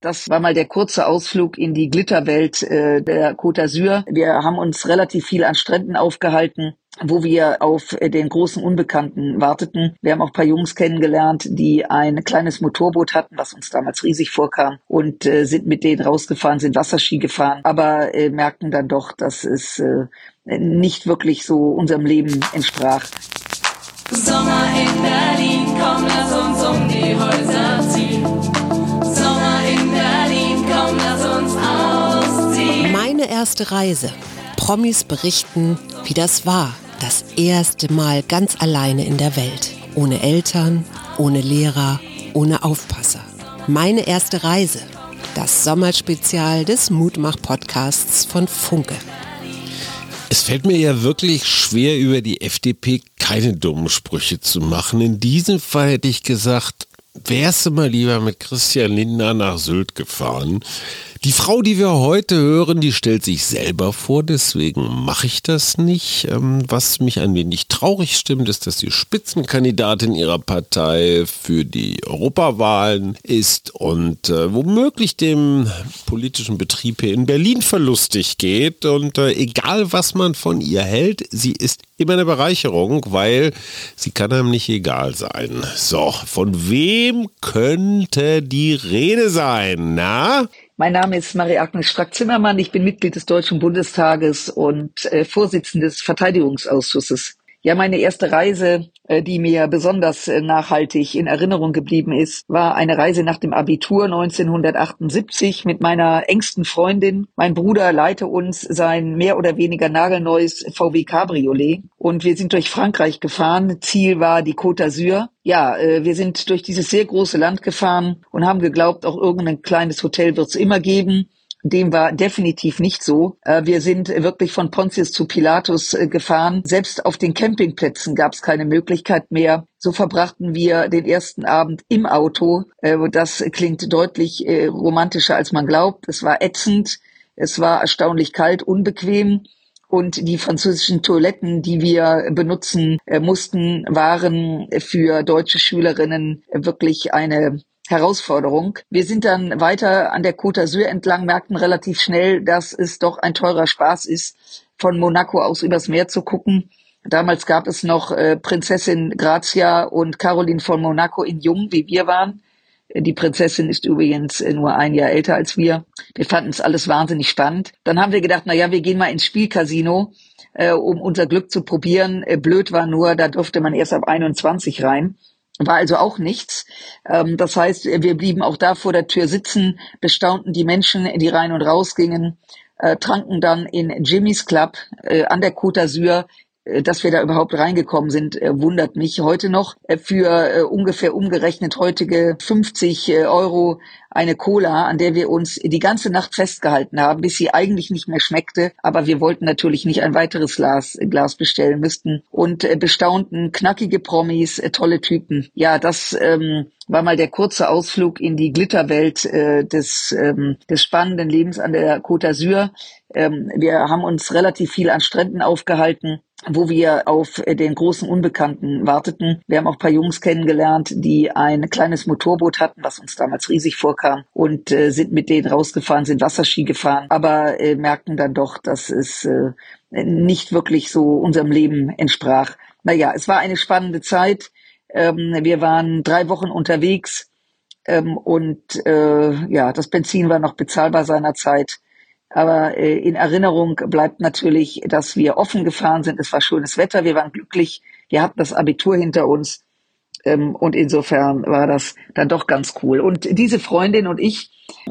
Das war mal der kurze Ausflug in die Glitterwelt äh, der Côte d'Azur. Wir haben uns relativ viel an Stränden aufgehalten wo wir auf äh, den großen Unbekannten warteten. Wir haben auch ein paar Jungs kennengelernt, die ein kleines Motorboot hatten, was uns damals riesig vorkam und äh, sind mit denen rausgefahren, sind Wasserski gefahren, aber äh, merkten dann doch, dass es äh, nicht wirklich so unserem Leben entsprach. Sommer in Berlin, komm, lass uns um die erste Reise. Promis berichten, wie das war. Das erste Mal ganz alleine in der Welt. Ohne Eltern, ohne Lehrer, ohne Aufpasser. Meine erste Reise. Das Sommerspezial des Mutmach-Podcasts von Funke. Es fällt mir ja wirklich schwer, über die FDP keine dummen Sprüche zu machen. In diesem Fall hätte ich gesagt, wärst du mal lieber mit Christian Lindner nach Sylt gefahren. Die Frau, die wir heute hören, die stellt sich selber vor, deswegen mache ich das nicht. Ähm, was mich ein wenig traurig stimmt, ist, dass die Spitzenkandidatin ihrer Partei für die Europawahlen ist und äh, womöglich dem politischen Betrieb hier in Berlin verlustig geht. Und äh, egal, was man von ihr hält, sie ist immer eine Bereicherung, weil sie kann einem nicht egal sein. So, von wem könnte die Rede sein? Na? Mein Name ist Marie-Agnes Strack-Zimmermann. Ich bin Mitglied des Deutschen Bundestages und äh, Vorsitzende des Verteidigungsausschusses. Ja, meine erste Reise, äh, die mir besonders äh, nachhaltig in Erinnerung geblieben ist, war eine Reise nach dem Abitur 1978 mit meiner engsten Freundin. Mein Bruder leite uns sein mehr oder weniger nagelneues VW Cabriolet und wir sind durch Frankreich gefahren. Ziel war die Côte d'Azur. Ja, äh, wir sind durch dieses sehr große Land gefahren und haben geglaubt, auch irgendein kleines Hotel wird es immer geben. Dem war definitiv nicht so. Äh, wir sind wirklich von Pontius zu Pilatus äh, gefahren. Selbst auf den Campingplätzen gab es keine Möglichkeit mehr. So verbrachten wir den ersten Abend im Auto. Äh, das klingt deutlich romantischer, als man glaubt. Es war ätzend. Es war erstaunlich kalt, unbequem. Und die französischen Toiletten, die wir benutzen mussten, waren für deutsche Schülerinnen wirklich eine Herausforderung. Wir sind dann weiter an der Côte d'Azur entlang, merkten relativ schnell, dass es doch ein teurer Spaß ist, von Monaco aus übers Meer zu gucken. Damals gab es noch äh, Prinzessin Grazia und Caroline von Monaco in Jung, wie wir waren. Die Prinzessin ist übrigens äh, nur ein Jahr älter als wir. Wir fanden es alles wahnsinnig spannend. Dann haben wir gedacht, na ja, wir gehen mal ins Spielcasino, äh, um unser Glück zu probieren. Äh, blöd war nur, da durfte man erst ab 21 rein war also auch nichts. Ähm, das heißt, wir blieben auch da vor der Tür sitzen, bestaunten die Menschen, die rein und raus gingen, äh, tranken dann in Jimmy's Club äh, an der Côte d'Azur dass wir da überhaupt reingekommen sind, äh, wundert mich heute noch. Äh, für ungefähr umgerechnet heutige 50 Euro eine Cola, an der wir uns die ganze Nacht festgehalten haben, bis sie eigentlich nicht mehr schmeckte. Aber wir wollten natürlich nicht ein weiteres Glas, Glas bestellen müssten und bestaunten knackige Promis, tolle Typen. Ja, das ähm, war mal der kurze Ausflug in die Glitterwelt äh, des, ähm, des spannenden Lebens an der Côte d'Azur. Ähm, wir haben uns relativ viel an Stränden aufgehalten wo wir auf den großen Unbekannten warteten. Wir haben auch paar Jungs kennengelernt, die ein kleines Motorboot hatten, was uns damals riesig vorkam und äh, sind mit denen rausgefahren, sind Wasserski gefahren, aber äh, merkten dann doch, dass es äh, nicht wirklich so unserem Leben entsprach. Naja, es war eine spannende Zeit. Ähm, wir waren drei Wochen unterwegs ähm, und äh, ja, das Benzin war noch bezahlbar seinerzeit. Aber äh, in Erinnerung bleibt natürlich, dass wir offen gefahren sind. Es war schönes Wetter, wir waren glücklich, wir hatten das Abitur hinter uns. Ähm, und insofern war das dann doch ganz cool. Und diese Freundin und ich,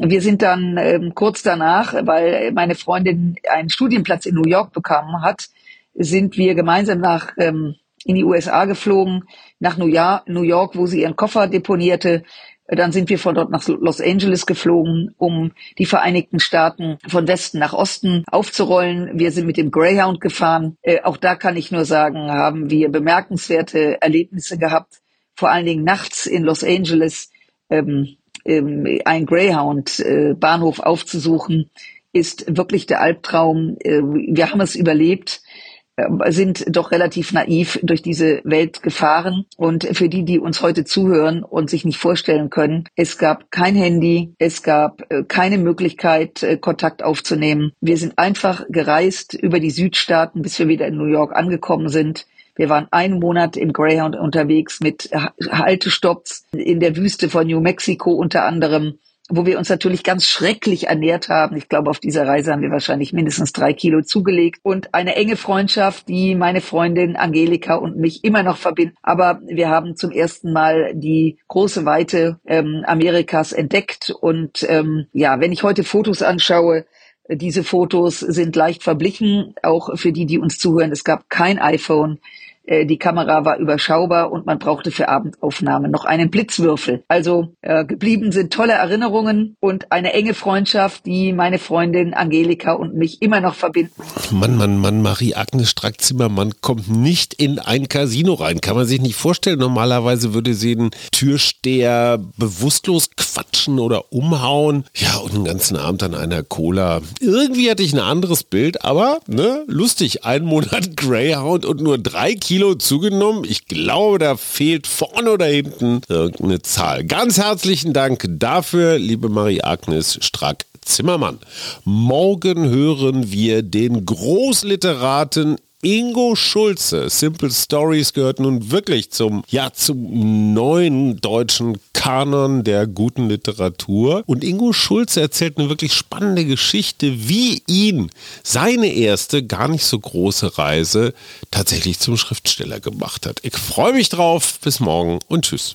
wir sind dann ähm, kurz danach, weil meine Freundin einen Studienplatz in New York bekommen hat, sind wir gemeinsam nach ähm, in die USA geflogen, nach New York, New York, wo sie ihren Koffer deponierte. Dann sind wir von dort nach Los Angeles geflogen, um die Vereinigten Staaten von Westen nach Osten aufzurollen. Wir sind mit dem Greyhound gefahren. Äh, auch da kann ich nur sagen, haben wir bemerkenswerte Erlebnisse gehabt. Vor allen Dingen nachts in Los Angeles ähm, ähm, ein Greyhound-Bahnhof äh, aufzusuchen, ist wirklich der Albtraum. Äh, wir haben es überlebt sind doch relativ naiv durch diese Welt gefahren. Und für die, die uns heute zuhören und sich nicht vorstellen können, es gab kein Handy, es gab äh, keine Möglichkeit, äh, Kontakt aufzunehmen. Wir sind einfach gereist über die Südstaaten, bis wir wieder in New York angekommen sind. Wir waren einen Monat im Greyhound unterwegs mit Haltestopps in der Wüste von New Mexico unter anderem wo wir uns natürlich ganz schrecklich ernährt haben. Ich glaube, auf dieser Reise haben wir wahrscheinlich mindestens drei Kilo zugelegt und eine enge Freundschaft, die meine Freundin Angelika und mich immer noch verbindet. Aber wir haben zum ersten Mal die große Weite ähm, Amerikas entdeckt und ähm, ja, wenn ich heute Fotos anschaue, diese Fotos sind leicht verblichen, auch für die, die uns zuhören. Es gab kein iPhone. Äh, die Kamera war überschaubar und man brauchte für Abendaufnahmen noch einen Blitzwürfel. Also äh, geblieben sind tolle Erinnerungen und eine enge Freundschaft, die meine Freundin Angelika und mich immer noch verbinden. Mann, Mann, Mann, Marie-Agnes Strack-Zimmermann kommt nicht in ein Casino rein. Kann man sich nicht vorstellen. Normalerweise würde sie den Türsteher bewusstlos quatschen oder umhauen. Ja, und den ganzen Abend an einer Cola. Irgendwie hatte ich ein anderes Bild, aber ne, lustig. Ein Monat Greyhound und nur drei Kilo Kilo zugenommen. Ich glaube, da fehlt vorne oder hinten irgendeine Zahl. Ganz herzlichen Dank dafür, liebe Marie-Agnes Strack. Zimmermann. Morgen hören wir den Großliteraten Ingo Schulze. Simple Stories gehört nun wirklich zum, ja, zum neuen deutschen Kanon der guten Literatur. Und Ingo Schulze erzählt eine wirklich spannende Geschichte, wie ihn seine erste, gar nicht so große Reise tatsächlich zum Schriftsteller gemacht hat. Ich freue mich drauf. Bis morgen und tschüss.